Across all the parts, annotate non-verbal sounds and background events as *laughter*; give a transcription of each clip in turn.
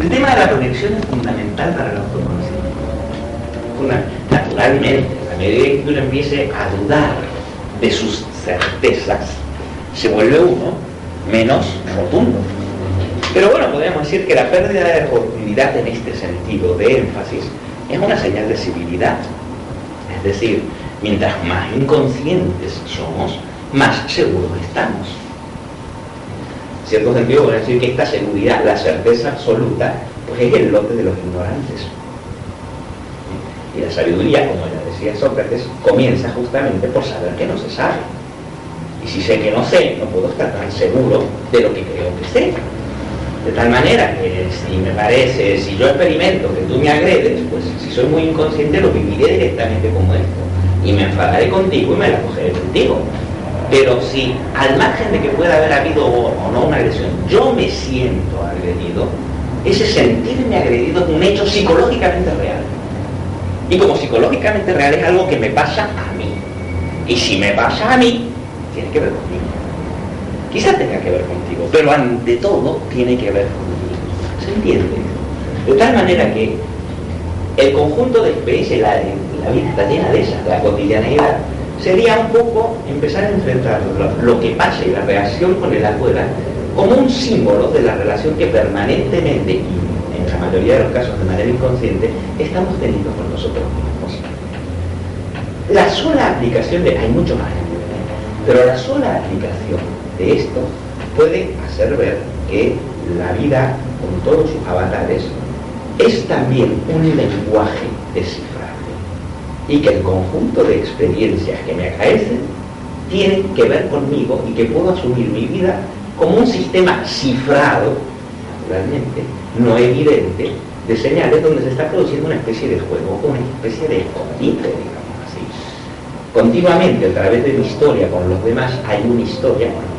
El tema de la conexión es fundamental para el autoconocimiento. Naturalmente, a medida que uno empiece a dudar de sus certezas, se vuelve uno menos rotundo. Pero bueno, podemos decir que la pérdida de rotundidad en este sentido de énfasis es una señal de civilidad. Es decir, mientras más inconscientes somos, más seguros estamos. Cierto sentido, podemos decir que esta seguridad, la certeza absoluta, pues es el lote de los ignorantes. Y la sabiduría, como ya decía Sócrates, comienza justamente por saber que no se sabe. Y si sé que no sé, no puedo estar tan seguro de lo que creo que sé. De tal manera que si me parece, si yo experimento que tú me agredes, pues si soy muy inconsciente lo viviré directamente como esto. Y me enfadaré contigo y me la cogeré contigo. Pero si al margen de que pueda haber habido o no una agresión, yo me siento agredido, ese sentirme agredido es un hecho psicológicamente real. Y como psicológicamente real es algo que me pasa a mí. Y si me pasa a mí, tiene que ver conmigo. Quizás tenga que ver contigo, pero ante todo tiene que ver conmigo. ¿Se entiende? De tal manera que el conjunto de experiencias, la, la vida está llena de esas, de la cotidianeidad, sería un poco empezar a enfrentar lo, lo que pasa y la reacción con el afuera como un símbolo de la relación que permanentemente y en la mayoría de los casos de manera inconsciente estamos teniendo con nosotros mismos. La sola aplicación de, hay mucho más, pero la sola aplicación de esto puede hacer ver que la vida con todos sus avatares es también un lenguaje descifrable y que el conjunto de experiencias que me acaecen tienen que ver conmigo y que puedo asumir mi vida como un sistema cifrado, naturalmente, no evidente, de señales donde se está produciendo una especie de juego, una especie de escondite, digamos así. Continuamente, a través de mi historia con los demás, hay una historia conmigo.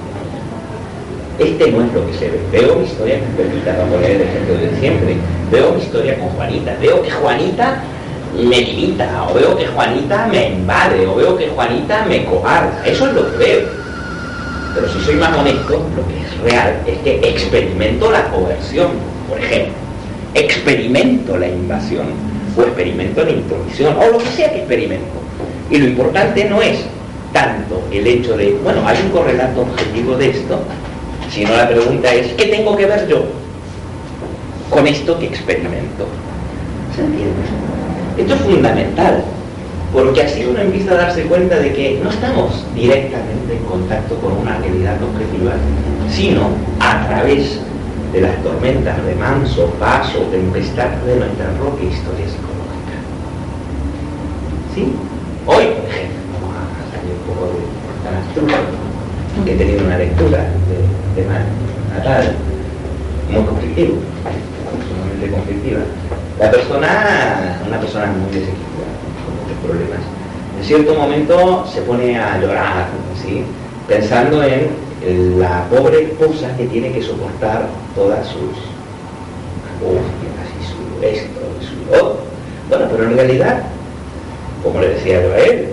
Este no es lo que se ve. Veo mi historia con Pepita, para poner el ejemplo de siempre. Veo mi historia con Juanita. Veo que Juanita me limita, o veo que Juanita me invade, o veo que Juanita me coarta. Eso es lo que veo. Pero si soy más honesto, lo que es real es que experimento la coerción, por ejemplo. Experimento la invasión, o experimento la intromisión, o lo que sea que experimento. Y lo importante no es tanto el hecho de, bueno, hay un correlato objetivo de esto, sino la pregunta es, ¿qué tengo que ver yo con esto que experimento? ¿Se entiende? Esto es fundamental, porque así uno empieza a darse cuenta de que no estamos directamente en contacto con una realidad objetiva, sino a través de las tormentas de manso, paso, tempestad de nuestra propia historia psicológica. ¿Sí? Hoy, por ejemplo, vamos a salir un poco de tan abstracto, que he tenido una lectura de, de Natal muy conflictivo, sumamente conflictiva. La persona, una persona muy desequilibrada, con muchos problemas, en cierto momento se pone a llorar, ¿sí? pensando en la pobre esposa que tiene que soportar todas sus angustias y su esto y su otro. Bueno, pero en realidad, como le decía yo a él,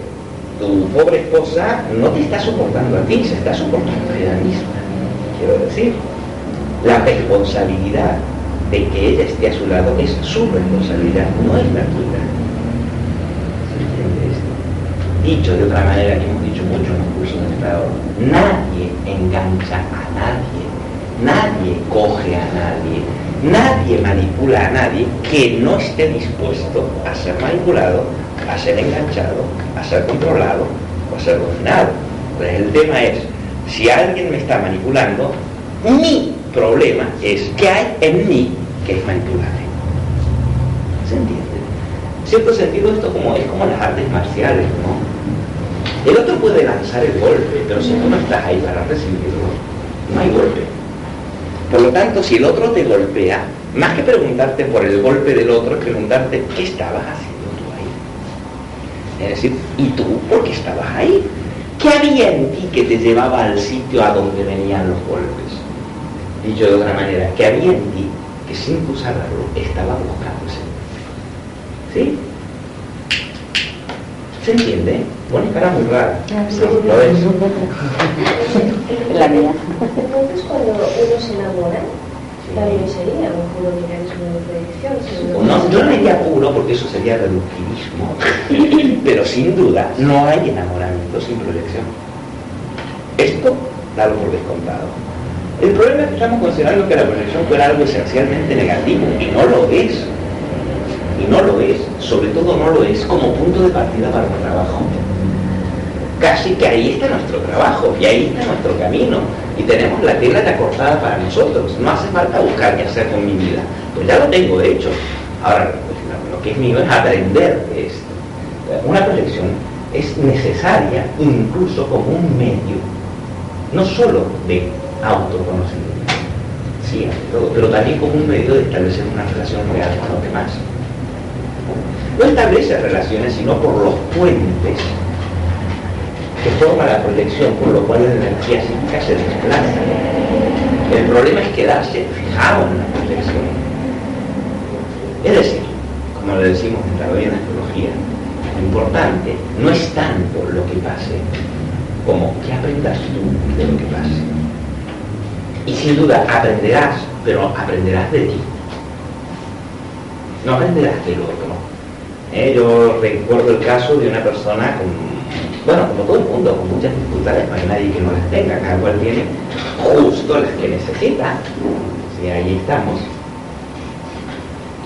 tu pobre esposa no te está soportando a ti, se está soportando a ella misma. Quiero decir, la responsabilidad de que ella esté a su lado es su responsabilidad, no es la tuya. Dicho de otra manera que hemos dicho mucho en los cursos de Estado, nadie engancha a nadie, nadie coge a nadie, nadie manipula a nadie que no esté dispuesto a ser manipulado, a ser enganchado, a ser controlado o a ser dominado. Entonces el tema es, si alguien me está manipulando, mi problema es que hay en mí que es manipulable. ¿Se entiende? En cierto sentido esto como, es como las artes marciales, ¿no? El otro puede lanzar el golpe, pero si tú no estás ahí para recibirlo, no hay golpe. Por lo tanto, si el otro te golpea, más que preguntarte por el golpe del otro, es preguntarte qué estabas haciendo tú ahí. Es decir, ¿y tú por qué estabas ahí? ¿Qué había en ti que te llevaba al sitio a donde venían los golpes? Dicho de otra manera, ¿qué había en ti que sin tu saberlo estaba buscando ese ¿Sí? ¿Se entiende? Pone cara muy rara. ¿Lo ves? *laughs* La mía. Entonces, cuando uno se enamora, también sería un puro mecanismo de proyección. No, yo no diría puro porque eso sería reductivismo, *laughs* pero sin duda no hay enamoramiento sin proyección. Esto, dalo por descontado. El problema es que estamos considerando que la proyección fuera algo esencialmente negativo y no lo es. Y no lo es, sobre todo no lo es como punto de partida para un trabajo. Casi que ahí está nuestro trabajo y ahí está nuestro camino y tenemos la tela ya cortada para nosotros. No hace falta buscar qué hacer con mi vida, pues ya lo tengo hecho. Ahora, pues, lo- que es mío es aprender de esto. Una proyección es necesaria incluso como un medio, no solo de autoconocimiento, sí, todo, pero también como un medio de establecer una relación real con los demás. No establece relaciones sino por los puentes que forma la proyección, por lo cual la energía psíquica se desplaza. El problema es quedarse fijado en la proyección. Es decir, como le decimos en la en astrología, lo importante no es tanto lo que pase, como que aprendas tú de lo que pase. Y sin duda aprenderás, pero aprenderás de ti. No aprenderás del otro. Eh, yo recuerdo el caso de una persona con, bueno, como todo el mundo, con muchas dificultades, no hay nadie que no las tenga, cada cual tiene justo las que necesita. Sí, ahí estamos.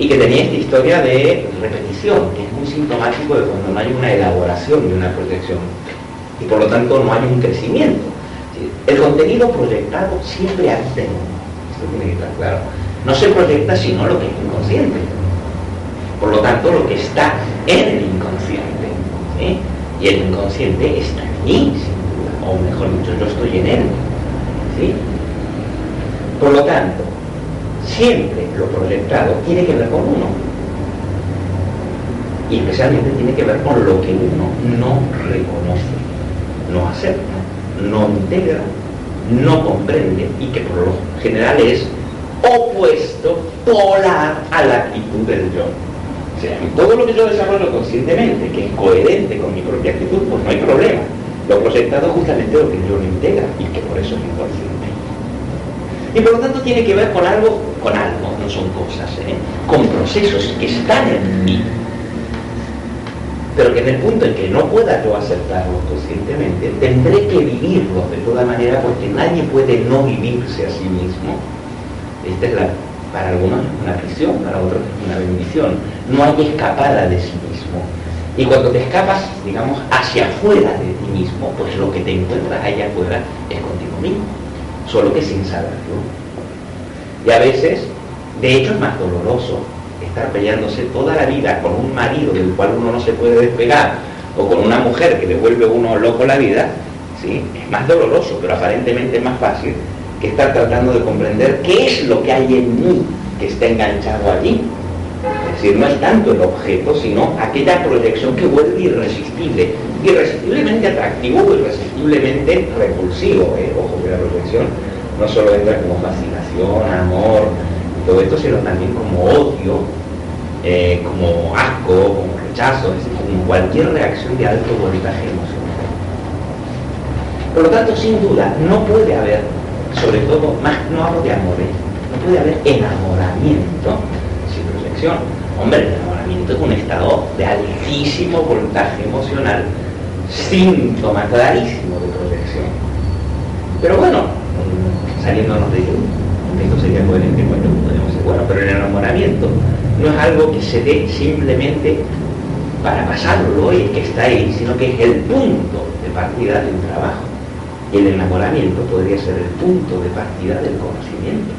Y que tenía esta historia de repetición, que es muy sintomático de cuando no hay una elaboración de una proyección. Y por lo tanto no hay un crecimiento. El contenido proyectado siempre uno. Esto tiene que estar claro. No se proyecta sino lo que es inconsciente. Por lo tanto, lo que está en el inconsciente. ¿sí? Y el inconsciente está mí, sin duda. O mejor dicho, yo estoy en él. Por lo tanto, siempre lo proyectado tiene que ver con uno. Y especialmente tiene que ver con lo que uno no reconoce, no acepta, no integra, no comprende y que por lo general es opuesto, polar a la actitud del yo. O sea, todo lo que yo desarrollo conscientemente, que es coherente con mi propia actitud, pues no hay problema. Lo proyectado justamente lo que yo no integra y que por eso es inconsciente. Y por lo tanto tiene que ver con algo, con algo, no son cosas, ¿eh? con procesos que están en mí. Pero que en el punto en que no pueda yo aceptarlos conscientemente, tendré que vivirlos de toda manera porque nadie puede no vivirse a sí mismo. Esta es la, para algunos es una prisión, para otros es una bendición. No hay escapada de sí mismo. Y cuando te escapas, digamos, hacia afuera de ti mismo, pues lo que te encuentras allá afuera es contigo mismo, solo que sin saberlo. Y a veces, de hecho, es más doloroso estar peleándose toda la vida con un marido del cual uno no se puede despegar, o con una mujer que le vuelve uno loco la vida, ¿sí? es más doloroso, pero aparentemente es más fácil que estar tratando de comprender qué es lo que hay en mí que está enganchado allí. Es decir, no es tanto el objeto, sino aquella proyección que vuelve irresistible, irresistiblemente atractivo irresistiblemente repulsivo. ¿eh? Ojo que la proyección no solo entra como fascinación, amor, todo esto, sino también como odio, eh, como asco, como rechazo, es decir, como cualquier reacción de alto voltaje emocional. Por lo tanto, sin duda, no puede haber, sobre todo, más no hablo de amores, no puede haber enamoramiento sin proyección. Hombre, el enamoramiento es un estado de altísimo voltaje emocional, síntoma clarísimo de proyección. Pero bueno, saliéndonos de ello, esto sería coherente cuando podemos decir, bueno, pero el enamoramiento no es algo que se dé simplemente para pasarlo y que está ahí, sino que es el punto de partida de un trabajo. Y el enamoramiento podría ser el punto de partida del conocimiento.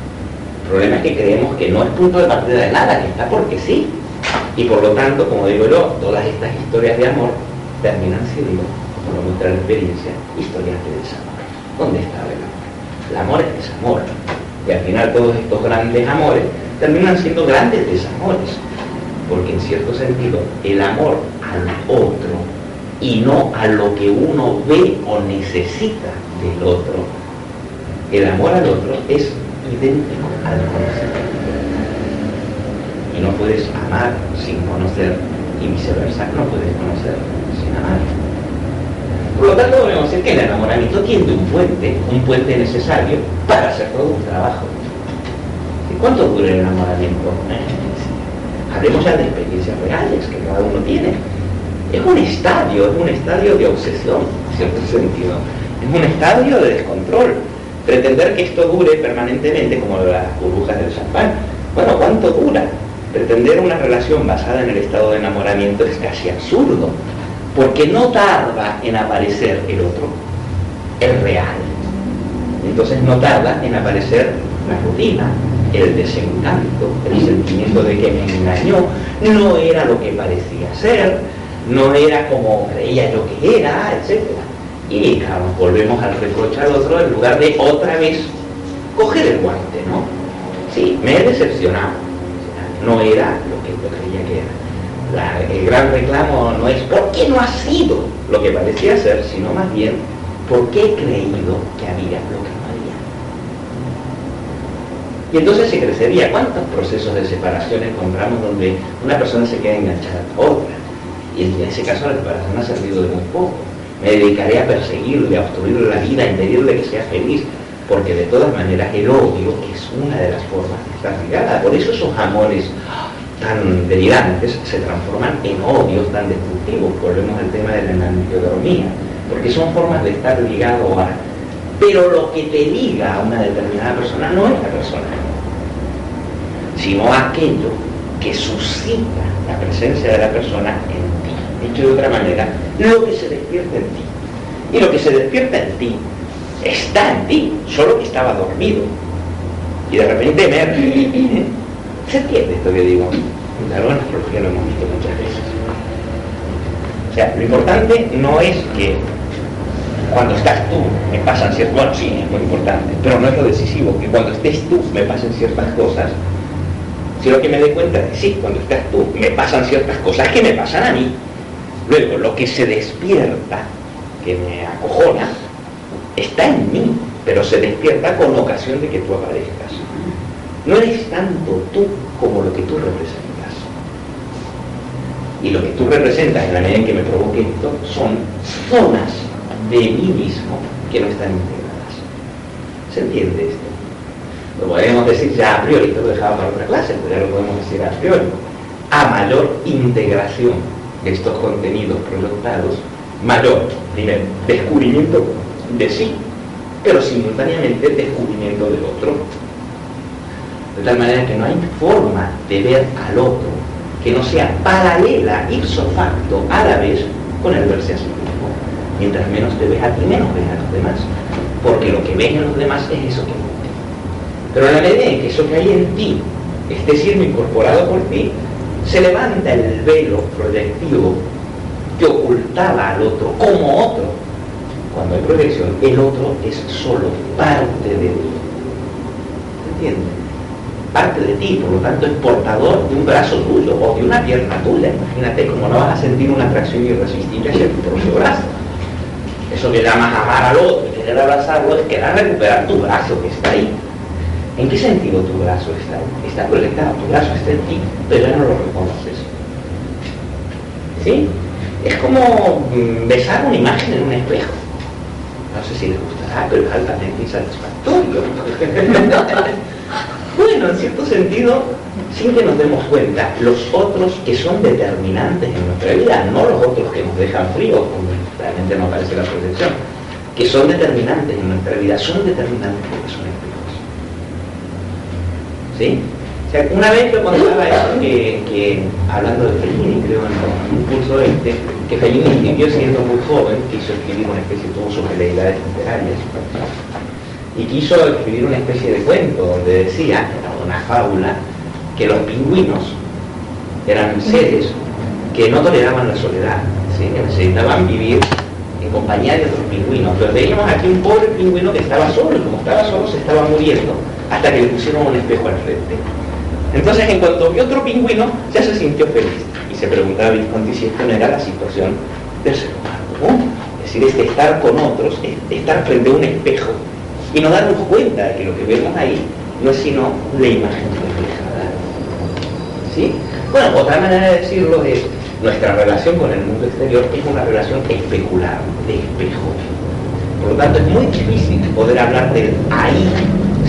El problema es que creemos que no es punto de partida de nada, que está porque sí. Y por lo tanto, como digo yo, todas estas historias de amor terminan siendo, como lo muestra la experiencia, historias de desamor. ¿Dónde está el amor? El amor es desamor. Y al final todos estos grandes amores terminan siendo grandes desamores, porque en cierto sentido el amor al otro y no a lo que uno ve o necesita del otro, el amor al otro es idéntico al conocimiento. Y no puedes amar sin conocer y viceversa, no puedes conocer sin amar. Por lo tanto, podemos decir que el enamoramiento tiene un puente, un puente necesario para hacer todo un trabajo. ¿Y cuánto dura el enamoramiento? Eh, hablemos ya de experiencias reales que cada uno tiene. Es un estadio, es un estadio de obsesión, en cierto sentido. Es un estadio de descontrol. Pretender que esto dure permanentemente, como las burbujas del champán. Bueno, ¿cuánto dura? Pretender una relación basada en el estado de enamoramiento es casi absurdo, porque no tarda en aparecer el otro, el real. Entonces no tarda en aparecer la rutina, el desencanto, el sentimiento de que me engañó, no era lo que parecía ser, no era como creía yo que era, etc. Y volvemos al reproche al otro en lugar de otra vez coger el guante, ¿no? Sí, me he decepcionado, no era lo que yo creía que era. El gran reclamo no es por qué no ha sido lo que parecía ser, sino más bien por qué he creído que había lo que no había. Y entonces se crecería. ¿Cuántos procesos de separación encontramos donde una persona se queda enganchada a otra? Y en ese caso la separación ha servido de muy poco. Me dedicaré a perseguirle, a obstruirle la vida, a impedirle que sea feliz, porque de todas maneras el odio es una de las formas de estar ligada. Por eso esos amores tan delirantes se transforman en odios tan destructivos. Volvemos al tema de la enantiodromía, porque son formas de estar ligado a... Pero lo que te liga a una determinada persona no es la persona, sino aquello que suscita la presencia de la persona en ti. Dicho de otra manera, lo que se despierta en ti. Y lo que se despierta en ti está en ti, solo que estaba dormido. Y de repente emerge. ¿Se entiende esto que digo? La astrología lo hemos visto muchas veces. O sea, lo importante no es que cuando estás tú me pasan ciertas bueno sí es muy importante pero no es lo decisivo que cuando estés tú me pasen ciertas cosas sino que me dé cuenta de sí cuando estás tú me pasan ciertas cosas que me pasan a mí luego lo que se despierta que me acojona está en mí, pero se despierta con ocasión de que tú aparezcas. No eres tanto tú como lo que tú representas. Y lo que tú representas en la medida en que me provoque esto son zonas de mí mismo que no están integradas. ¿Se entiende esto? Lo podemos decir ya a priori, esto lo dejaba para otra clase, pero ya lo podemos decir a priori. A mayor integración de estos contenidos proyectados, mayor, primero, descubrimiento de sí, pero simultáneamente descubrimiento del otro. De tal manera que no hay forma de ver al otro que no sea paralela, ipso facto, a la vez con el verse a sí mismo. Mientras menos te ves a ti, menos ves a los demás. Porque lo que ves en los demás es eso que ves. Pero en la medida en que eso que hay en ti esté siendo incorporado por ti, se levanta el velo proyectivo que ocultaba al otro como otro cuando hay proyección, el otro es solo parte de ti. ¿Entiendes? Parte de ti, por lo tanto es portador de un brazo tuyo o de una pierna tuya. Imagínate cómo no vas a sentir una atracción irresistible hacia tu propio brazo. Eso que llamas amar al otro, querer abrazarlo, es querer recuperar tu brazo que está ahí. ¿En qué sentido tu brazo está ahí? Está proyectado, tu brazo está en ti, pero ya no lo reconoces. ¿Sí? Es como mm, besar una imagen en un espejo no sé si les gustará, pero es altamente insatisfactorio. *laughs* bueno, en cierto sentido, sin que nos demos cuenta, los otros que son determinantes en nuestra vida, no los otros que nos dejan fríos, como realmente no parece la proyección, que son determinantes en nuestra vida, son determinantes porque son espejos. ¿Sí? O sea, una vez yo contaba eso que, hablando de Fellini, creo en un curso este, que Fellini escribió siendo muy joven, quiso escribir una especie de todo sobre deidades literarias, y quiso escribir una especie de cuento donde decía, una fábula, que los pingüinos eran seres que no toleraban la soledad, que necesitaban vivir en compañía de otros pingüinos. Pero teníamos aquí un pobre pingüino que estaba solo, y como estaba solo se estaba muriendo. hasta que le pusieron un espejo al frente. Entonces, en cuanto vio otro pingüino, ya se sintió feliz y se preguntaba Visconti si esto no era la situación del ser humano. Es decir, es estar con otros, es estar frente a un espejo y no darnos cuenta de que lo que vemos ahí no es sino la imagen reflejada. ¿Sí? Bueno, otra manera de decirlo es nuestra relación con el mundo exterior es una relación especular, de espejo. Por lo tanto, es muy difícil poder hablar de ahí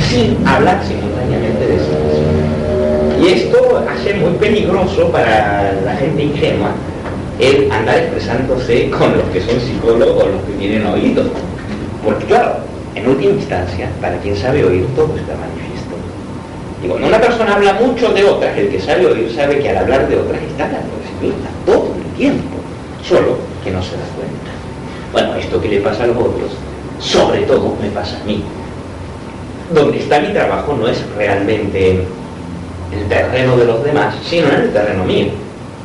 sin hablar simultáneamente de eso. Y esto hace muy peligroso para la gente ingenua el andar expresándose con los que son psicólogos los que tienen oídos. Porque claro, en última instancia, para quien sabe oír, todo está manifiesto. Y cuando una persona habla mucho de otras, el que sabe oír sabe que al hablar de otras está hablando de sí todo el tiempo, solo que no se da cuenta. Bueno, esto que le pasa a los otros, sobre todo me pasa a mí. Donde está mi trabajo no es realmente el terreno de los demás, sino en el terreno mío.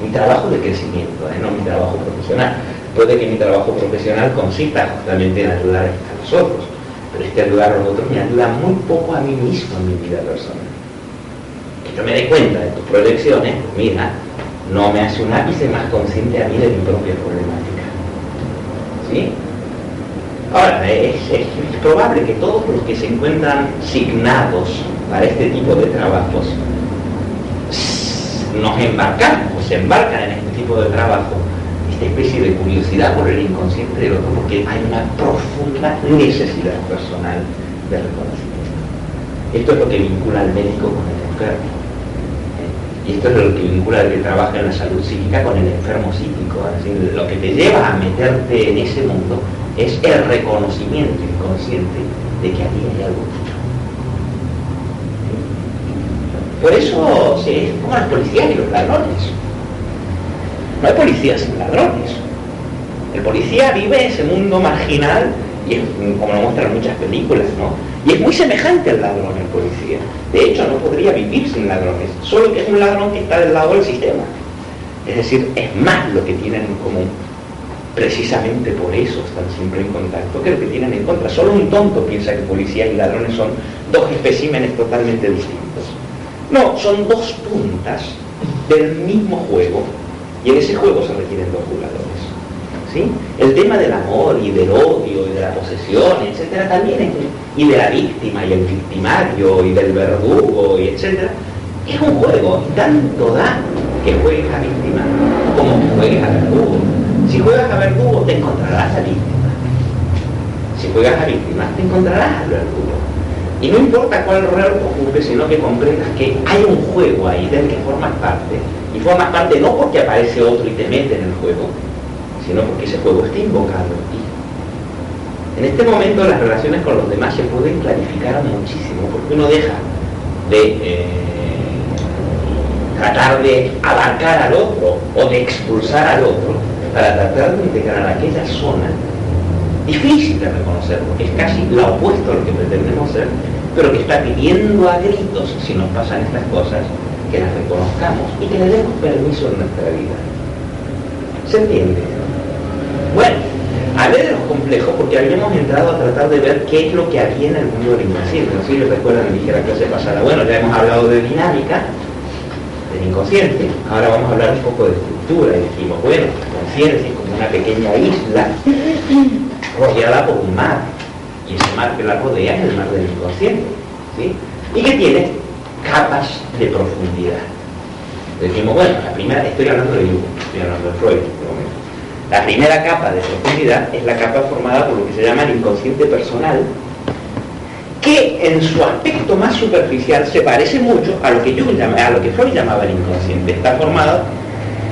Mi trabajo de crecimiento, ¿eh? no mi trabajo profesional. Puede que mi trabajo profesional consista justamente en ayudar a los otros, pero este ayudar a los otros me ayuda muy poco a mí mismo en mi vida personal. Que yo me dé cuenta de tus proyecciones, pues mira, no me hace un ápice más consciente a mí de mi propia problemática. ¿Sí? Ahora, es, es, probable que todos los que se encuentran signados para este tipo de trabajos nos embarcamos o se embarcan en este tipo de trabajo especie de curiosidad por el inconsciente del otro porque hay una profunda necesidad personal de reconocimiento. Esto es lo que vincula al médico con el enfermo. ¿eh? Y esto es lo que vincula al que trabaja en la salud psíquica con el enfermo psíquico. Es decir, lo que te lleva a meterte en ese mundo es el reconocimiento inconsciente de que aquí hay algo Por eso es como las policías y los ladrones. No hay policías sin ladrones. El policía vive ese mundo marginal y como lo muestran muchas películas, ¿no? Y es muy semejante al ladrón el policía. De hecho, no podría vivir sin ladrones, solo que es un ladrón que está del lado del sistema. Es decir, es más lo que tienen en común. Precisamente por eso están siempre en contacto que lo que tienen en contra. Solo un tonto piensa que policía y ladrones son dos especímenes totalmente distintos. No, son dos puntas del mismo juego y en ese juego se requieren dos jugadores. ¿sí? El tema del amor y del odio y de la posesión, etcétera, también es, y de la víctima y el victimario y del verdugo y etcétera, es un juego y tanto da que juegues a víctima como que juegues a verdugo. Si juegas a verdugo te encontrarás a víctima. Si juegas a víctima te encontrarás al verdugo. Y no importa cuál rol ocupes, sino que comprendas que hay un juego ahí del que formas parte. Y formas parte no porque aparece otro y te mete en el juego, sino porque ese juego está invocado en ti. En este momento las relaciones con los demás se pueden clarificar muchísimo, porque uno deja de eh, tratar de abarcar al otro o de expulsar al otro para tratar de integrar aquella zona difícil de reconocer, porque es casi lo opuesto a lo que pretendemos ser, pero que está pidiendo a gritos, si nos pasan estas cosas, que las reconozcamos y que le demos permiso en nuestra vida. ¿Se entiende? Bueno, ver de los complejos, porque habíamos entrado a tratar de ver qué es lo que había en el mundo del inconsciente. No sé si recuerdan, dije la clase pasada, bueno, ya hemos hablado de dinámica, del inconsciente, ahora vamos a hablar un poco de estructura, y dijimos, bueno, la conciencia es como una pequeña isla rodeada por un mar, y ese mar que la rodea es el mar del inconsciente, ¿sí? y que tiene capas de profundidad. Decimos, bueno, la primera, estoy hablando de Jung, estoy hablando de Freud, la primera capa de profundidad es la capa formada por lo que se llama el inconsciente personal, que en su aspecto más superficial se parece mucho a lo que yo a lo que Freud llamaba el inconsciente. Está formado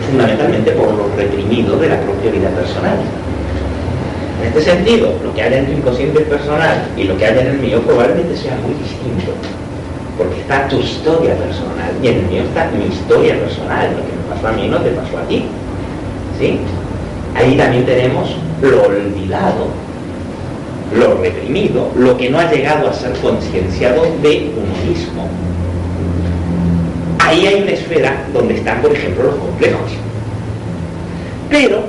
fundamentalmente por lo reprimido de la propia vida personal. En este sentido, lo que hay en tu inconsciente personal y lo que hay en el mío probablemente sea muy distinto, porque está tu historia personal y en el mío está mi historia personal, lo que me pasó a mí no te pasó a ti. ¿Sí? Ahí también tenemos lo olvidado, lo reprimido, lo que no ha llegado a ser concienciado de uno mismo. Ahí hay una esfera donde están, por ejemplo, los complejos. Pero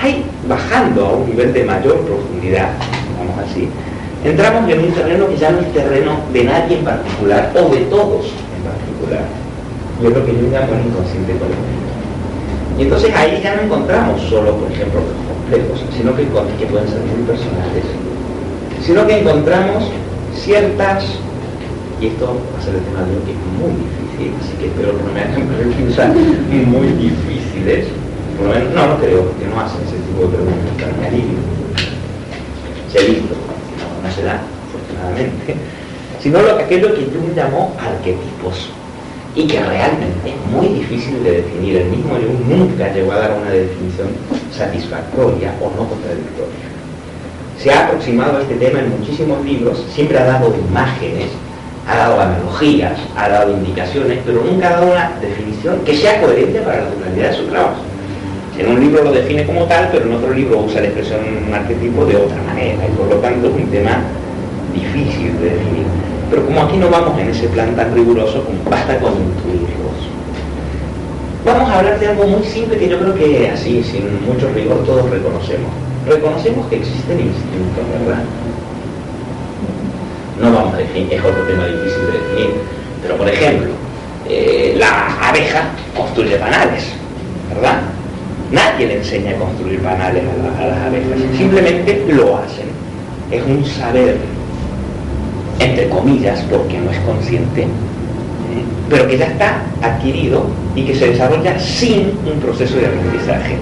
hay, bajando a un nivel de mayor profundidad, vamos así, entramos en un terreno que ya no es terreno de nadie en particular o de todos en particular. Yo creo que yo llamo el inconsciente colectivo. Y entonces ahí ya no encontramos solo, por ejemplo, los complejos, sino que, que pueden ser muy personales, sino que encontramos ciertas, y esto va a ser el tema de hoy que es muy difícil, así que espero que no me hagan *laughs* pensar muy difíciles, por lo menos, no, no creo, porque no hacen ese tipo de preguntas, me alivio. Se ha no se da, afortunadamente, sino lo, aquello que Jung llamó arquetipos y que realmente es muy difícil de definir. El mismo Jung nunca llegó a dar una definición satisfactoria o no contradictoria. Se ha aproximado a este tema en muchísimos libros, siempre ha dado imágenes, ha dado analogías, ha dado indicaciones, pero nunca ha dado una definición que sea coherente para la totalidad de su trabajo. En un libro lo define como tal, pero en otro libro usa la expresión arquetipo de otra manera, y por lo tanto es un tema difícil de definir. Pero como aquí no vamos en ese plan tan riguroso, basta con intuirlos. Vamos a hablar de algo muy simple que yo creo que así, sin mucho rigor, todos reconocemos. Reconocemos que existen instintos, ¿verdad? No vamos a definir, es otro tema difícil de definir, pero por ejemplo, eh, la abeja construye panales, ¿verdad? Nadie le enseña a construir panales a las abejas, simplemente lo hacen. Es un saber entre comillas, porque no es consciente, ¿eh? pero que ya está adquirido y que se desarrolla sin un proceso de aprendizaje.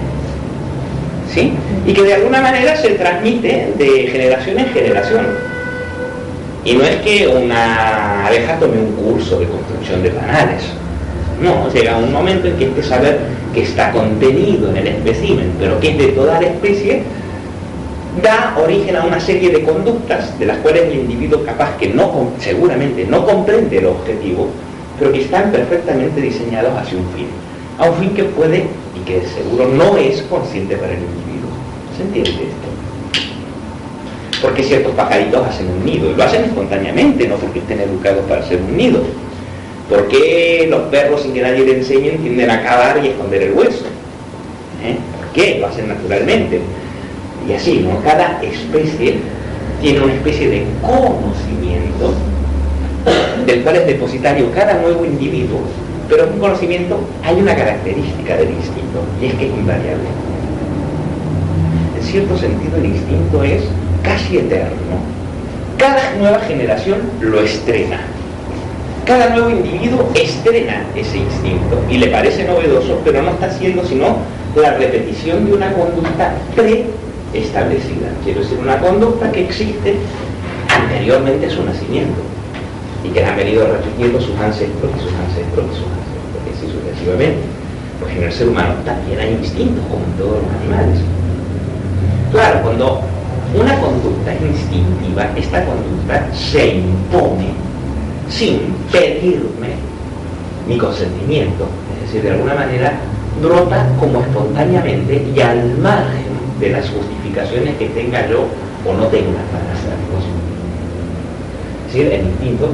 ¿Sí? Y que de alguna manera se transmite de generación en generación. Y no es que una abeja tome un curso de construcción de panales. No, llega un momento en que este saber que está contenido en el espécimen, pero que es de toda la especie, da origen a una serie de conductas de las cuales el individuo capaz que no, seguramente no comprende el objetivo, pero que están perfectamente diseñados hacia un fin. A un fin que puede y que seguro no es consciente para el individuo. ¿Se entiende esto? Porque ciertos pajaritos hacen un nido y lo hacen espontáneamente, no porque estén educados para hacer un nido. ¿Por qué los perros sin que nadie le enseñe tienden a cavar y esconder el hueso? ¿Eh? ¿Por qué? Lo hacen naturalmente y así, ¿no? Cada especie tiene una especie de conocimiento del cual es depositario cada nuevo individuo, pero en un conocimiento hay una característica del instinto y es que es invariable. En cierto sentido el instinto es casi eterno. Cada nueva generación lo estrena. Cada nuevo individuo estrena ese instinto y le parece novedoso, pero no está haciendo sino la repetición de una conducta pre establecida. Quiero decir, una conducta que existe anteriormente a su nacimiento y que han venido repitiendo sus ancestros y sus ancestros y sus ancestros, y así sucesivamente. Pues en el ser humano también hay instintos, como en todos los animales. Claro, cuando una conducta es instintiva, esta conducta se impone sin pedirme mi consentimiento. Es decir, de alguna manera brota como espontáneamente y al margen de las justificaciones que tenga yo o no tenga para hacerlo. Es decir, el instinto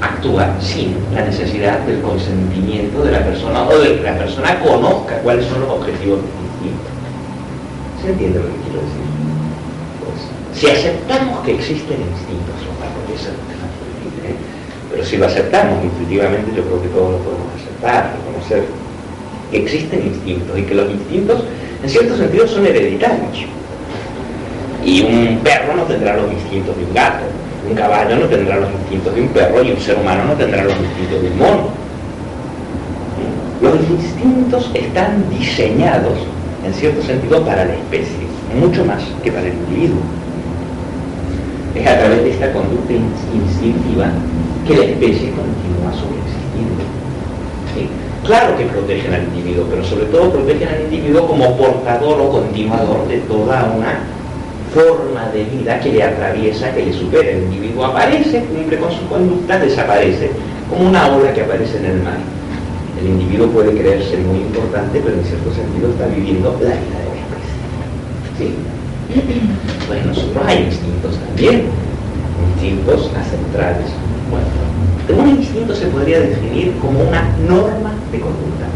actúa sin la necesidad del consentimiento de la persona o de que la persona conozca cuáles son los objetivos del instinto. ¿Se entiende lo que quiero decir? Pues, si aceptamos que existen instintos, ser ¿eh? Pero si lo aceptamos intuitivamente, yo creo que todos lo podemos aceptar, reconocer que existen instintos y que los instintos en cierto sentido son hereditarios. Y un perro no tendrá los instintos de un gato, un caballo no tendrá los instintos de un perro y un ser humano no tendrá los instintos de un mono. Los instintos están diseñados, en cierto sentido, para la especie, mucho más que para el individuo. Es a través de esta conducta instintiva que la especie continúa subsistiendo. ¿Sí? Claro que protegen al individuo, pero sobre todo protegen al individuo como portador o continuador de toda una forma de vida que le atraviesa, que le supera. El individuo aparece, cumple con su conducta, desaparece, como una ola que aparece en el mar. El individuo puede creerse muy importante, pero en cierto sentido está viviendo la vida de la especie. Pues nosotros hay instintos también, instintos ancestrales. Un instinto se podría definir como una norma de conducta.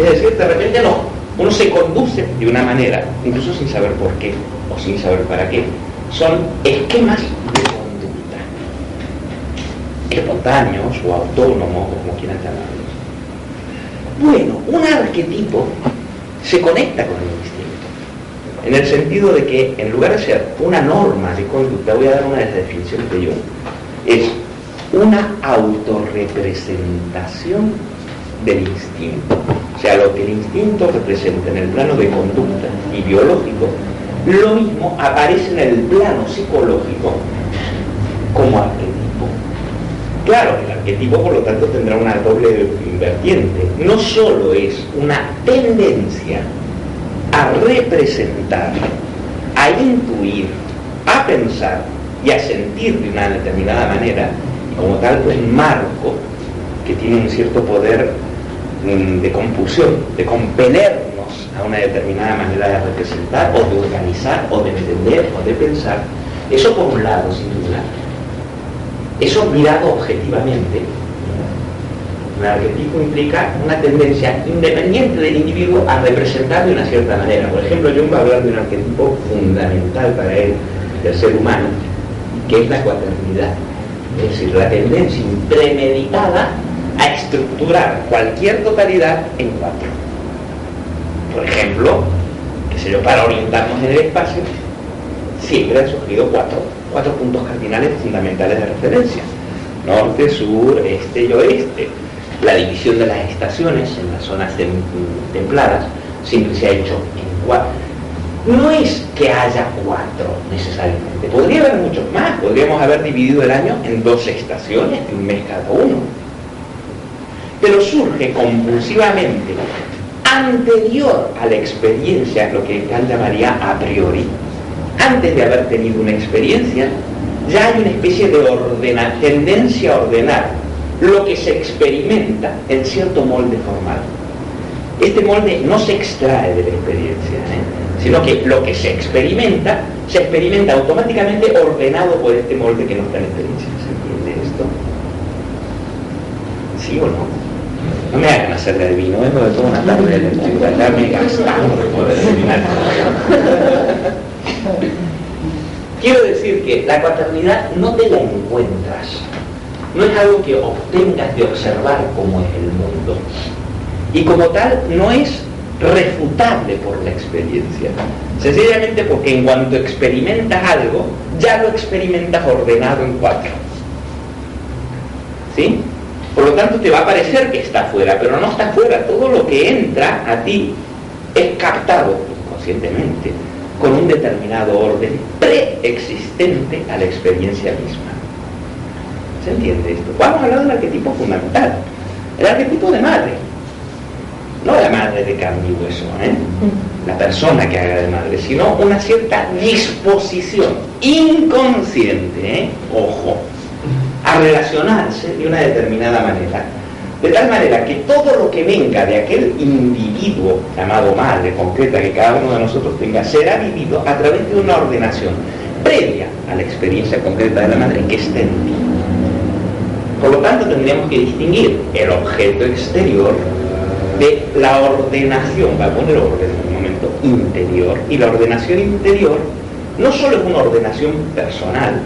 Es decir, de repente no, uno se conduce de una manera, incluso sin saber por qué o sin saber para qué, son esquemas de conducta, espontáneos o autónomos, como quieran llamarlos. Bueno, un arquetipo se conecta con el instinto, en el sentido de que en lugar de ser una norma de conducta, voy a dar una de las definiciones de Jung, es una autorrepresentación del instinto. O sea, lo que el instinto representa en el plano de conducta y biológico, lo mismo aparece en el plano psicológico como arquetipo. Claro, el arquetipo por lo tanto tendrá una doble vertiente. No solo es una tendencia a representar, a intuir, a pensar y a sentir de una determinada manera, como tal pues marco que tiene un cierto poder mm, de compulsión, de compelernos a una determinada manera de representar o de organizar o de entender o de pensar. Eso por un lado, sin duda. Eso mirado objetivamente. Un arquetipo implica una tendencia independiente del individuo a representar de una cierta manera. Por ejemplo, yo voy a hablar de un arquetipo fundamental para él, del ser humano, que es la cuaternidad. Es decir, la tendencia impremeditada a estructurar cualquier totalidad en cuatro. Por ejemplo, que sé yo, para orientarnos en el espacio, siempre han surgido cuatro, cuatro puntos cardinales fundamentales de referencia. Norte, sur, este y oeste. La división de las estaciones en las zonas templadas siempre se ha hecho en cuatro no es que haya cuatro necesariamente, podría haber muchos más, podríamos haber dividido el año en dos estaciones, un mes cada uno. Pero surge compulsivamente, anterior a la experiencia, lo que Kant llamaría a priori, antes de haber tenido una experiencia, ya hay una especie de tendencia a ordenar lo que se experimenta en cierto molde formal. Este molde no se extrae de la experiencia, ¿eh? Sino que lo que se experimenta, se experimenta automáticamente ordenado por este molde que nos da la experiencia. ¿Se entiende esto? ¿Sí o no? No me hagan hacer de adivino, vengo de toda una tarde de ya me gastando de poder adivinar. Quiero decir que la paternidad no te la encuentras, no es algo que obtengas de observar cómo es el mundo. Y como tal, no es refutable por la experiencia. Sencillamente porque en cuanto experimentas algo, ya lo experimentas ordenado en cuatro. ¿Sí? Por lo tanto te va a parecer que está fuera, pero no está fuera. Todo lo que entra a ti es captado conscientemente con un determinado orden preexistente a la experiencia misma. ¿Se entiende esto? Vamos a hablar del arquetipo fundamental, el arquetipo de madre no la madre de carne y hueso, ¿eh? la persona que haga de madre, sino una cierta disposición inconsciente, ¿eh? ojo, a relacionarse de una determinada manera. De tal manera que todo lo que venga de aquel individuo llamado madre concreta que cada uno de nosotros tenga, será vivido a través de una ordenación previa a la experiencia concreta de la madre que esté en ti. Por lo tanto, tendríamos que distinguir el objeto exterior de la ordenación, va a poner orden en un momento, interior. Y la ordenación interior no solo es una ordenación personal,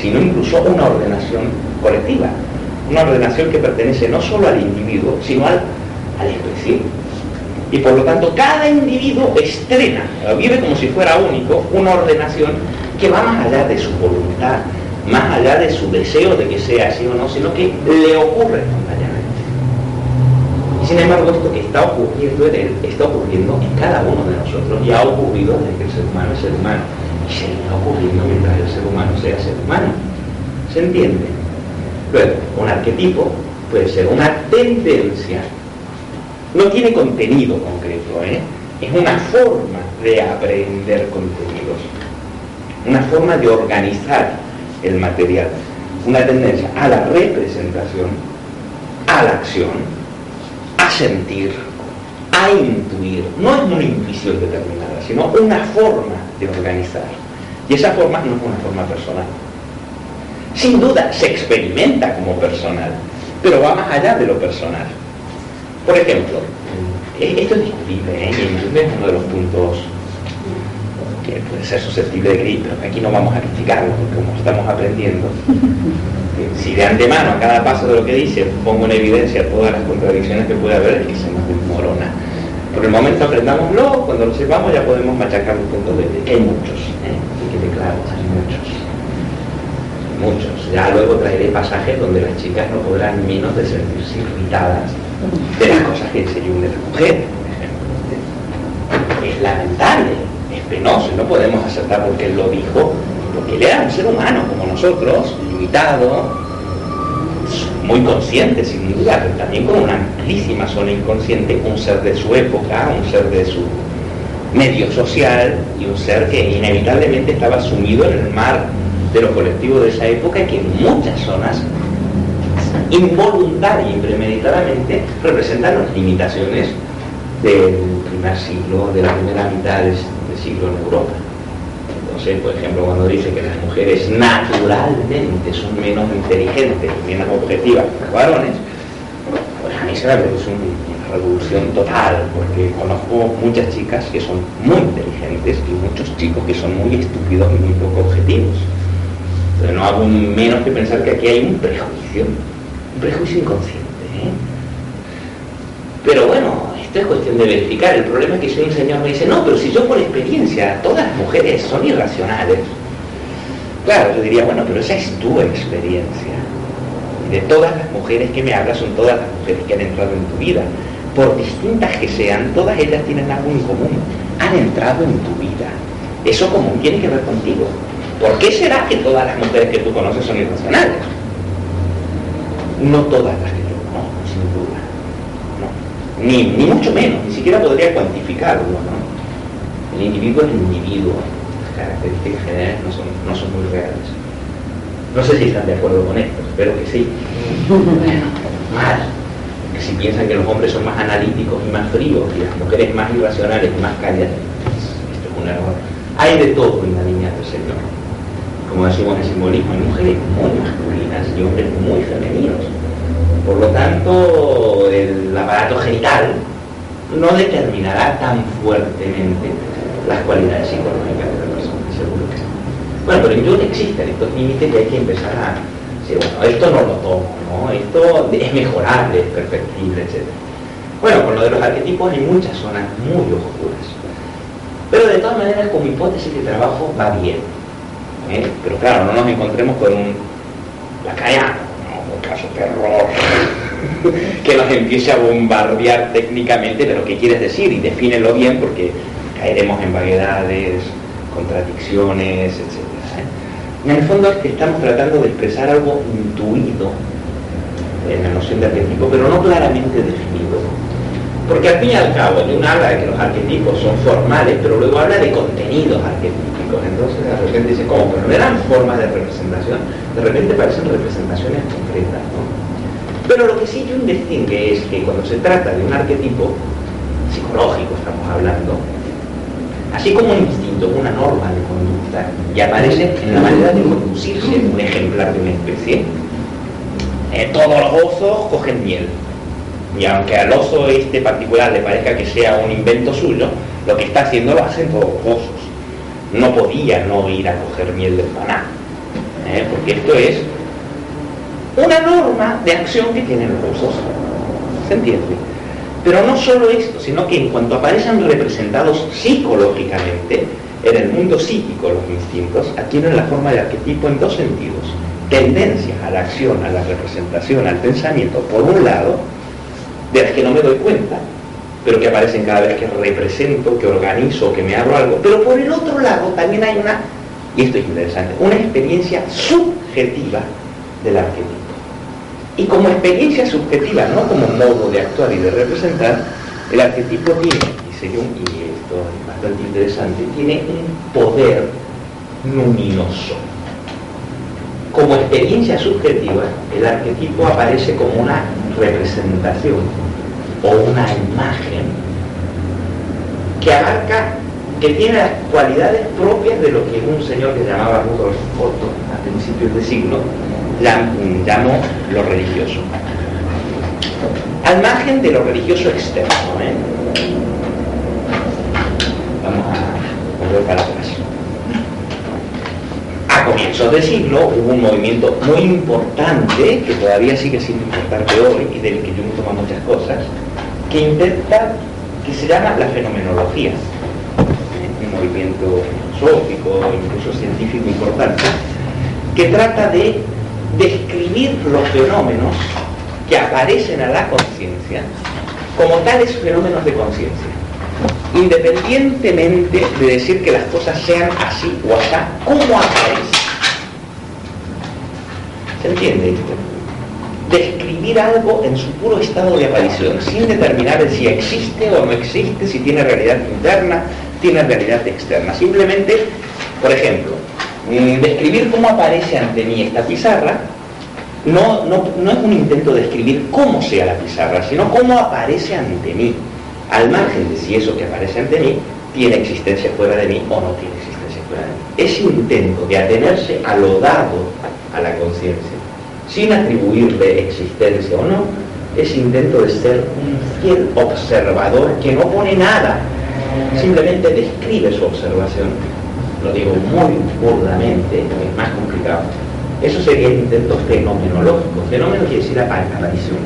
sino incluso una ordenación colectiva. Una ordenación que pertenece no solo al individuo, sino al, al especie. Y por lo tanto, cada individuo estrena, vive como si fuera único, una ordenación que va más allá de su voluntad, más allá de su deseo de que sea así o no, sino que le ocurre sin embargo, esto que está ocurriendo en él, está ocurriendo en cada uno de nosotros y ha ocurrido desde que el ser humano es ser humano. Y seguirá ocurriendo mientras el ser humano sea ser humano. ¿Se entiende? Luego, un arquetipo puede ser una tendencia. No tiene contenido concreto, ¿eh? es una forma de aprender contenidos, una forma de organizar el material, una tendencia a la representación, a la acción a sentir, a intuir. No es una intuición determinada, sino una forma de organizar. Y esa forma no es una forma personal. Sin duda se experimenta como personal, pero va más allá de lo personal. Por ejemplo, eh, esto es discutible, ¿eh? es uno de los puntos que puede ser susceptible de pero aquí no vamos a criticarlo, porque como estamos aprendiendo, si de antemano a cada paso de lo que dice pongo en evidencia todas las contradicciones que puede haber, es que se nos desmorona. Por el momento aprendámoslo, cuando lo sepamos ya podemos machacar los puntos de vista. Hay muchos, ¿eh? que quede claro, hay muchos. Muchos. Ya luego traeré pasajes donde las chicas no podrán menos de sentirse irritadas de las cosas que enseñó de las mujeres, Es lamentable, penoso, no podemos aceptar porque él lo dijo, porque él era un ser humano como nosotros, limitado, muy consciente sin duda, pero también con una amplísima zona inconsciente, un ser de su época, un ser de su medio social y un ser que inevitablemente estaba sumido en el mar de los colectivos de esa época y que en muchas zonas involuntaria y premeditadamente representan las limitaciones del primer siglo, de la primera mitad del, en Europa. Entonces, por ejemplo, cuando dice que las mujeres naturalmente son menos inteligentes y menos objetivas que los varones, pues a mí se me produce una revolución total, porque conozco muchas chicas que son muy inteligentes y muchos chicos que son muy estúpidos y muy poco objetivos. Entonces no hago menos que pensar que aquí hay un prejuicio un prejuicio inconsciente. ¿eh? Pero bueno, esto es cuestión de verificar. El problema es que si un señor me dice, no, pero si yo por experiencia, todas las mujeres son irracionales. Claro, yo diría, bueno, pero esa es tu experiencia. Y de todas las mujeres que me hablas son todas las mujeres que han entrado en tu vida. Por distintas que sean, todas ellas tienen algo en común. Han entrado en tu vida. Eso común tiene que ver contigo. ¿Por qué será que todas las mujeres que tú conoces son irracionales? no todas las que yo conozco, sin duda. Ni, ni, mucho menos, ni siquiera podría cuantificarlo. ¿no? El individuo es el individuo, las características generales no son, no son muy reales. No sé si están de acuerdo con esto, espero que sí. Bueno, mal. Que si piensan que los hombres son más analíticos y más fríos y las mujeres más irracionales y más cálidas, esto es un error. Hay de todo en la niña del Señor como decimos en simbolismo, hay mujeres muy masculinas y hombres muy femeninos. Por lo tanto, el aparato genital no determinará tan fuertemente las cualidades psicológicas de la persona, seguro que no. Bueno, pero en existen estos límites y hay que empezar a decir, bueno, esto no lo tomo, ¿no? esto es mejorable, es perfectible, etc. Bueno, con lo de los arquetipos hay muchas zonas muy oscuras. Pero de todas maneras, como hipótesis de trabajo va bien ¿eh? Pero claro, no nos encontremos con un lacayano, un caso terror, *laughs* que nos empiece a bombardear técnicamente de lo que quieres decir y defínelo bien porque caeremos en vaguedades, contradicciones, etc. ¿eh? En el fondo es que estamos tratando de expresar algo intuido en la noción de arquetipo, pero no claramente definido. Porque al fin y al cabo, uno habla de que los arquetipos son formales, pero luego habla de contenidos arquetípicos entonces de repente dice, ¿cómo? Pero no eran formas de representación, de repente parecen representaciones concretas, ¿no? Pero lo que sí Jung distingue es que cuando se trata de un arquetipo psicológico, estamos hablando, así como un instinto, una norma de conducta, y aparece en la manera de conducirse un ejemplar de una especie, eh, todos los osos cogen miel. Y aunque al oso este particular le parezca que sea un invento suyo, lo que está haciendo lo hacen todos los osos no podía no ir a coger miel del maná, ¿eh? porque esto es una norma de acción que tienen los osos. ¿Se entiende? Pero no solo esto, sino que en cuanto aparecen representados psicológicamente, en el mundo psíquico los instintos adquieren la forma de arquetipo en dos sentidos. Tendencias a la acción, a la representación, al pensamiento, por un lado, de las que no me doy cuenta, pero que aparecen cada vez que represento, que organizo, que me abro algo. Pero por el otro lado también hay una, y esto es interesante, una experiencia subjetiva del arquetipo. Y como experiencia subjetiva, no como modo de actuar y de representar, el arquetipo tiene, y esto es bastante interesante, tiene un poder luminoso. Como experiencia subjetiva, el arquetipo aparece como una representación o una imagen que abarca, que tiene las cualidades propias de lo que un señor que llamaba Rudolf Otto a principios de siglo llamó lo religioso. Al margen de lo religioso externo, ¿eh? vamos a volver para. Comienzos del siglo hubo un movimiento muy importante, que todavía sigue siendo importante hoy y del que yo me tomo muchas cosas, que intenta, que se llama la fenomenología, un movimiento filosófico, incluso científico importante, que trata de describir los fenómenos que aparecen a la conciencia como tales fenómenos de conciencia, independientemente de decir que las cosas sean así o así, como aparecen. ¿Se entiende? Describir algo en su puro estado de aparición, sin determinar si existe o no existe, si tiene realidad interna, tiene realidad externa. Simplemente, por ejemplo, mm, describir cómo aparece ante mí esta pizarra no, no, es un intento de describir cómo sea la pizarra, sino cómo aparece ante mí, al margen de si eso que aparece ante mí tiene existencia fuera de mí o no tiene existencia fuera de mí. Ese intento de atenerse a lo dado a la conciencia, sin atribuirle existencia o no, ese intento de ser un fiel observador que no pone nada, simplemente describe su observación. Lo digo muy burdamente, es más complicado eso sería el intento fenomenológico. Fenómeno quiere decir aparición,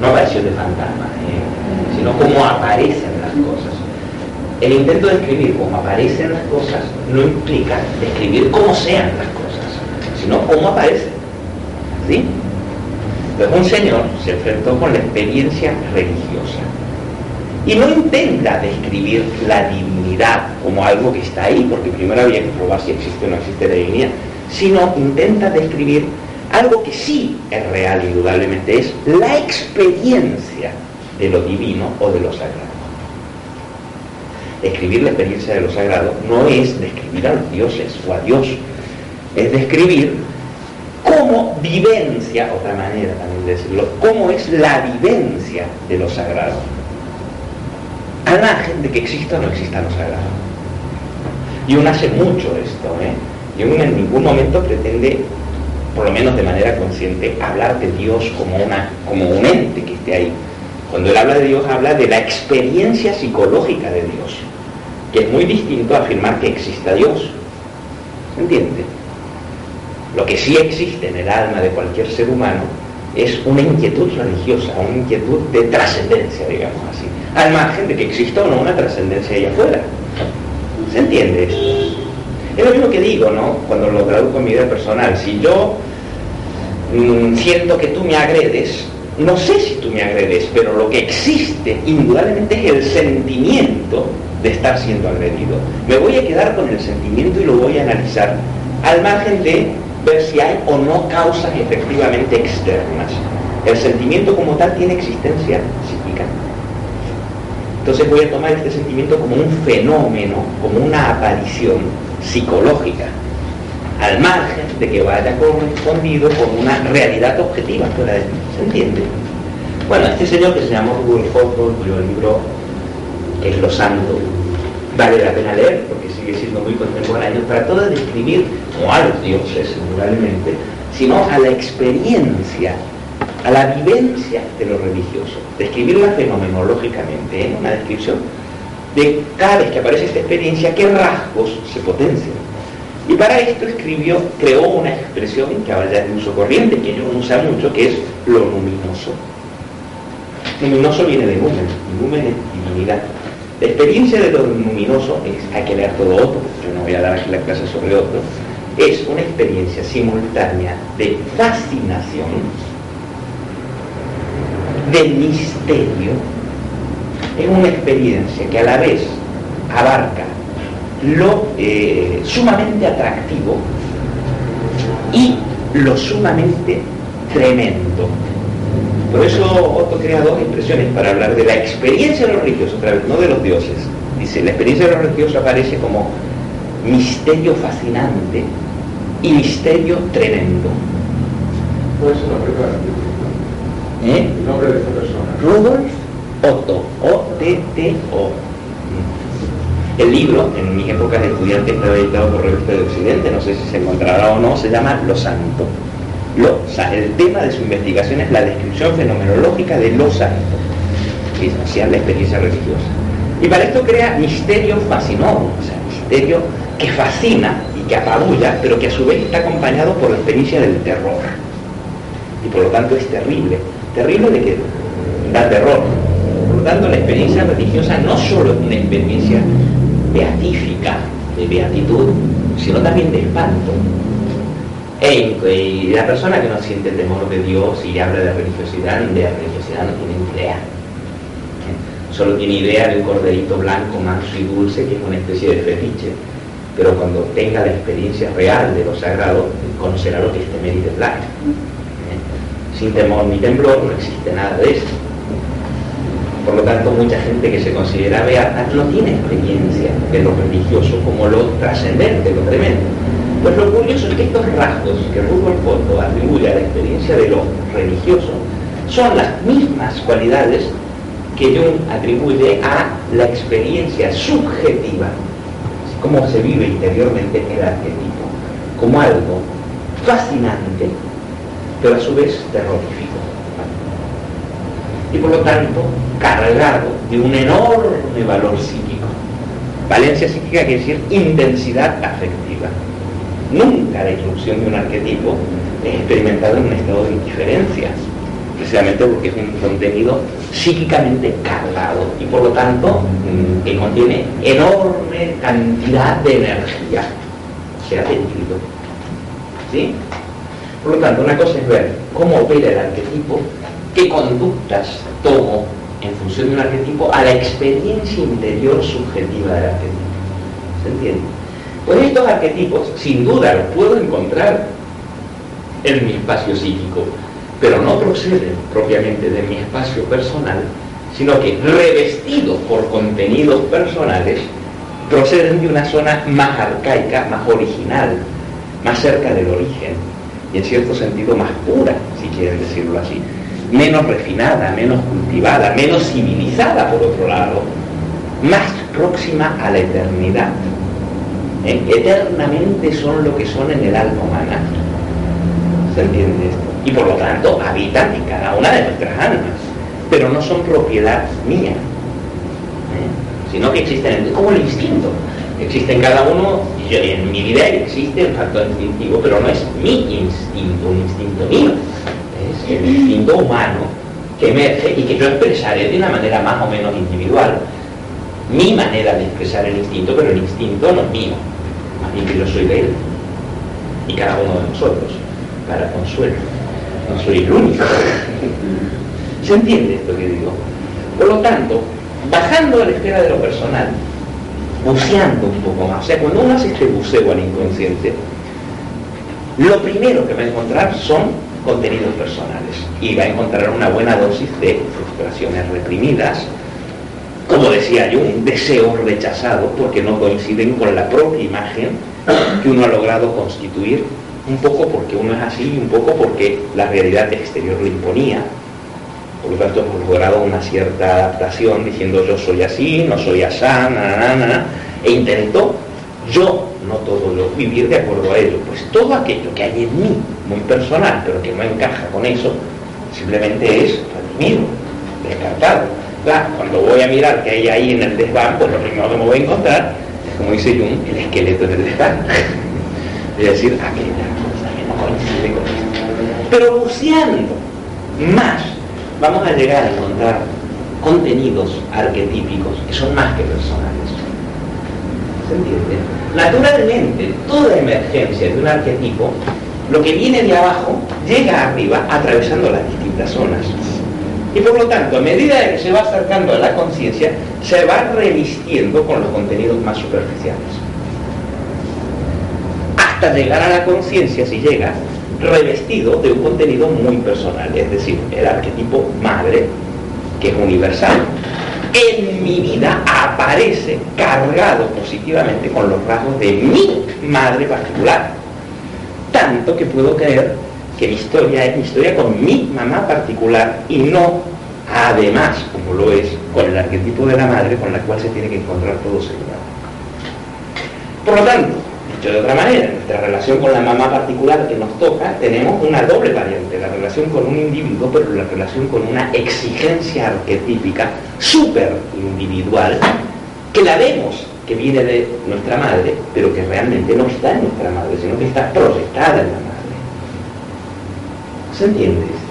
no aparición de fantasmas, ¿eh? sino cómo aparecen las cosas. El intento de escribir cómo aparecen las cosas no implica describir cómo sean las cosas, sino cómo aparecen. Entonces un señor se enfrentó con la experiencia religiosa y no intenta describir la divinidad como algo que está ahí, porque primero había que probar si existe o no existe la divinidad, sino intenta describir algo que sí es real, indudablemente, es la experiencia de lo divino o de lo sagrado. Describir la experiencia de lo sagrado no es describir a los dioses o a Dios, es describir cómo vivencia, otra manera también de decirlo, cómo es la vivencia de lo sagrado. Al margen de que exista o no exista lo sagrado. Y uno hace mucho esto, ¿eh? Jung en ningún momento pretende, por lo menos de manera consciente, hablar de Dios como, una, como un ente que esté ahí. Cuando él habla de Dios, habla de la experiencia psicológica de Dios, que es muy distinto a afirmar que exista Dios. ¿Se entiende? Lo que sí existe en el alma de cualquier ser humano es una inquietud religiosa, una inquietud de trascendencia, digamos así, al margen de que exista o no una trascendencia allá afuera. ¿Se entiende esto? Es lo mismo que digo, ¿no? Cuando lo traduzco en mi vida personal. Si yo mm, siento que tú me agredes, no sé si tú me agredes, pero lo que existe indudablemente es el sentimiento de estar siendo agredido. Me voy a quedar con el sentimiento y lo voy a analizar al margen de ver si hay o no causas efectivamente externas. El sentimiento como tal tiene existencia psíquica. Entonces voy a tomar este sentimiento como un fenómeno, como una aparición psicológica, al margen de que vaya correspondido con una realidad objetiva fuera de ¿Se entiende? Bueno, este señor que se llamó Rudolf Otto, cuyo libro es Lo Santo, vale la pena leer sigue siendo muy contemporáneo, trató de describir, no a los dioses, seguramente, sino a la experiencia, a la vivencia de lo religioso, describirla fenomenológicamente, en una descripción de cada vez que aparece esta experiencia, qué rasgos se potencian. Y para esto escribió, creó una expresión que ahora ya es de uso corriente, que yo no usa mucho, que es lo luminoso. Luminoso viene de numen, y numen es divinidad. La experiencia de lo luminoso es, hay que leer todo otro, yo no voy a dar aquí la clase sobre otro, es una experiencia simultánea de fascinación, de misterio, es una experiencia que a la vez abarca lo eh, sumamente atractivo y lo sumamente tremendo. Por eso Otto crea dos expresiones para hablar de la experiencia de los religiosos, otra vez, no de los dioses. Dice, la experiencia de los religiosos aparece como misterio fascinante y misterio tremendo. ¿Cuál es el nombre ¿Eh? El nombre de esta persona. Rudolf Otto, O-T-T-O. El libro, en mis épocas de estudiante, estaba editado por Revista de Occidente, no sé si se encontrará o no, se llama Lo Santo. Lo, el tema de su investigación es la descripción fenomenológica de lo santo, que es la experiencia religiosa. Y para esto crea misterio fascinón, o sea, misterio que fascina y que apabulla, pero que a su vez está acompañado por la experiencia del terror. Y por lo tanto es terrible. Terrible de que da terror. Por lo tanto, la experiencia religiosa no solo es una experiencia beatífica, de beatitud, sino también de espanto. Y la persona que no siente temor de Dios y habla de religiosidad, de religiosidad no tiene idea. Solo tiene idea del corderito blanco, manso y dulce, que es una especie de fetiche. Pero cuando tenga la experiencia real de lo sagrado, conocerá lo que es temer y temblar. Sin temor ni temblor no existe nada de eso. Por lo tanto, mucha gente que se considera beata no tiene experiencia de lo religioso como lo trascendente, lo tremendo. Pues lo curioso es que estos rasgos que Rudolf Otto atribuye a la experiencia de lo religioso son las mismas cualidades que Jung atribuye a la experiencia subjetiva, cómo se vive interiormente el arquetipo, como algo fascinante, pero a su vez terrorífico. Y por lo tanto, cargado de un enorme valor psíquico. Valencia psíquica quiere decir intensidad afectiva. Nunca la irrupción de un arquetipo es experimentada en un estado de indiferencia, precisamente porque es un contenido psíquicamente cargado y por lo tanto mm, que contiene enorme cantidad de energía, se ha sentido. ¿Sí? Por lo tanto, una cosa es ver cómo opera el arquetipo, qué conductas tomo en función de un arquetipo a la experiencia interior subjetiva del arquetipo. ¿Se entiende? Pues estos arquetipos, sin duda, los puedo encontrar en mi espacio psíquico, pero no proceden propiamente de mi espacio personal, sino que revestidos por contenidos personales, proceden de una zona más arcaica, más original, más cerca del origen, y en cierto sentido más pura, si quieren decirlo así, menos refinada, menos cultivada, menos civilizada por otro lado, más próxima a la eternidad. ¿Eh? Eternamente son lo que son en el alma humana. ¿Se entiende esto? y por lo tanto habitan en cada una de nuestras almas, pero no son propiedad mía, ¿eh? sino que existen como el instinto. Existe en cada uno, y en mi vida existe el factor instintivo, pero no es mi instinto, un instinto mío, es el instinto humano que emerge y que yo expresaré de una manera más o menos individual. Mi manera de expresar el instinto, pero el instinto no es mío, bien que yo soy de él, y cada uno de nosotros, para consuelo no soy el único. ¿Se entiende esto que digo? Por lo tanto, bajando a la esfera de lo personal, buceando un poco más, o sea, cuando uno hace este buceo al inconsciente, lo primero que va a encontrar son contenidos personales y va a encontrar una buena dosis de frustraciones reprimidas, como decía yo, un deseo rechazado porque no coinciden con la propia imagen que uno ha logrado constituir un poco porque uno es así y un poco porque la realidad exterior lo imponía. Por lo tanto, hemos logrado una cierta adaptación diciendo yo soy así, no soy asá, na, e intento yo, no todo yo, vivir de acuerdo a ello. Pues todo aquello que hay en mí, muy personal, pero que no encaja con eso, simplemente es reprimido, descartado. Claro, cuando voy a mirar qué hay ahí en el desván, pues lo primero que me voy a encontrar es, como dice Jung, el esqueleto del desván. *laughs* es decir, aquella pero buceando más, vamos a llegar a encontrar contenidos arquetípicos que son más que personales. ¿Se entiende? Naturalmente, toda emergencia de un arquetipo, lo que viene de abajo, llega arriba atravesando las distintas zonas. Y por lo tanto, a medida que se va acercando a la conciencia, se va revistiendo con los contenidos más superficiales hasta llegar a la conciencia, si llega, revestido de un contenido muy personal, es decir, el arquetipo madre, que es universal. En mi vida aparece cargado positivamente con los rasgos de mi madre particular. Tanto que puedo creer que mi historia es mi historia con mi mamá particular y no además, como lo es, con el arquetipo de la madre con la cual se tiene que encontrar todo ser Por lo tanto, de otra manera, nuestra relación con la mamá particular que nos toca, tenemos una doble variante, la relación con un individuo, pero la relación con una exigencia arquetípica súper individual, que la vemos que viene de nuestra madre, pero que realmente no está en nuestra madre, sino que está proyectada en la madre. ¿Se entiende esto?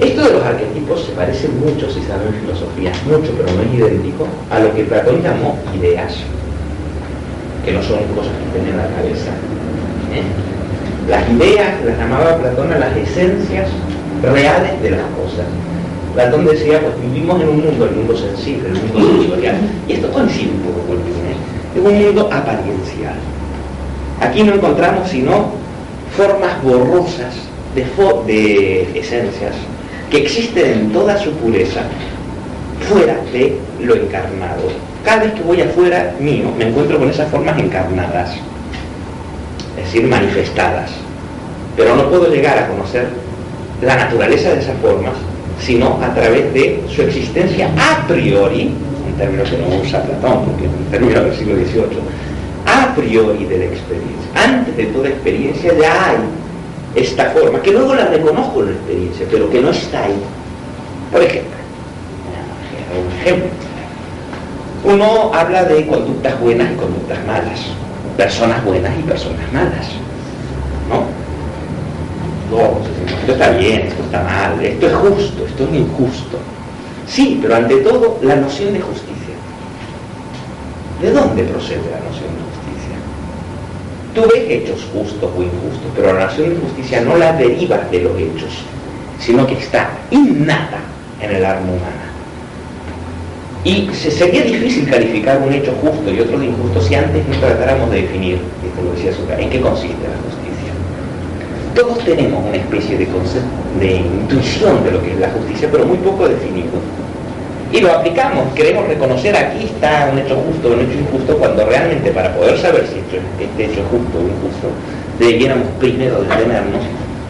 Esto de los arquetipos se parece mucho, si saben filosofía, mucho, pero no es idéntico, a lo que Platón llamó ideas, que no son cosas que tienen en la cabeza. ¿eh? Las ideas las llamaba Platón a las esencias reales de las cosas. Platón decía, pues vivimos en un mundo, el mundo sensible, el mundo sensorial, y esto coincide un poco con el ¿eh? es un mundo apariencial. Aquí no encontramos sino formas borrosas de, esencias que existen en toda su pureza fuera de lo encarnado. Cada vez que voy afuera mío me encuentro con esas formas encarnadas, es decir, manifestadas. Pero no puedo llegar a conocer la naturaleza de esas formas sino a través de su existencia a priori, un término que no usa Platón, porque es un del siglo XVIII, a priori de la experiencia. Antes de toda experiencia ya hay esta forma, que luego la reconozco en la experiencia, pero que no está ahí. Por ejemplo, un ejemplo. Uno habla de conductas buenas y conductas malas, personas buenas y personas malas. ¿No? esto está bien, esto está mal, esto es justo, esto es injusto. Sí, pero ante todo la noción de justicia. ¿De dónde procede la noción de justicia? Tú ves hechos justos o injustos, pero la noción de justicia no la deriva de los hechos, sino que está innata en el alma humana. Y sería difícil calificar un hecho justo y otro de injusto si antes no tratáramos de definir, esto lo decía en qué consiste la justicia. Todos tenemos una especie de, de intuición de lo que es la justicia, pero muy poco definido. Y lo aplicamos, queremos reconocer aquí está un hecho justo un hecho injusto, cuando realmente para poder saber si este hecho es justo o injusto, debiéramos primero detenernos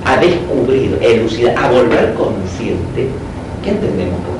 a descubrir, elucidar, a volver consciente qué entendemos por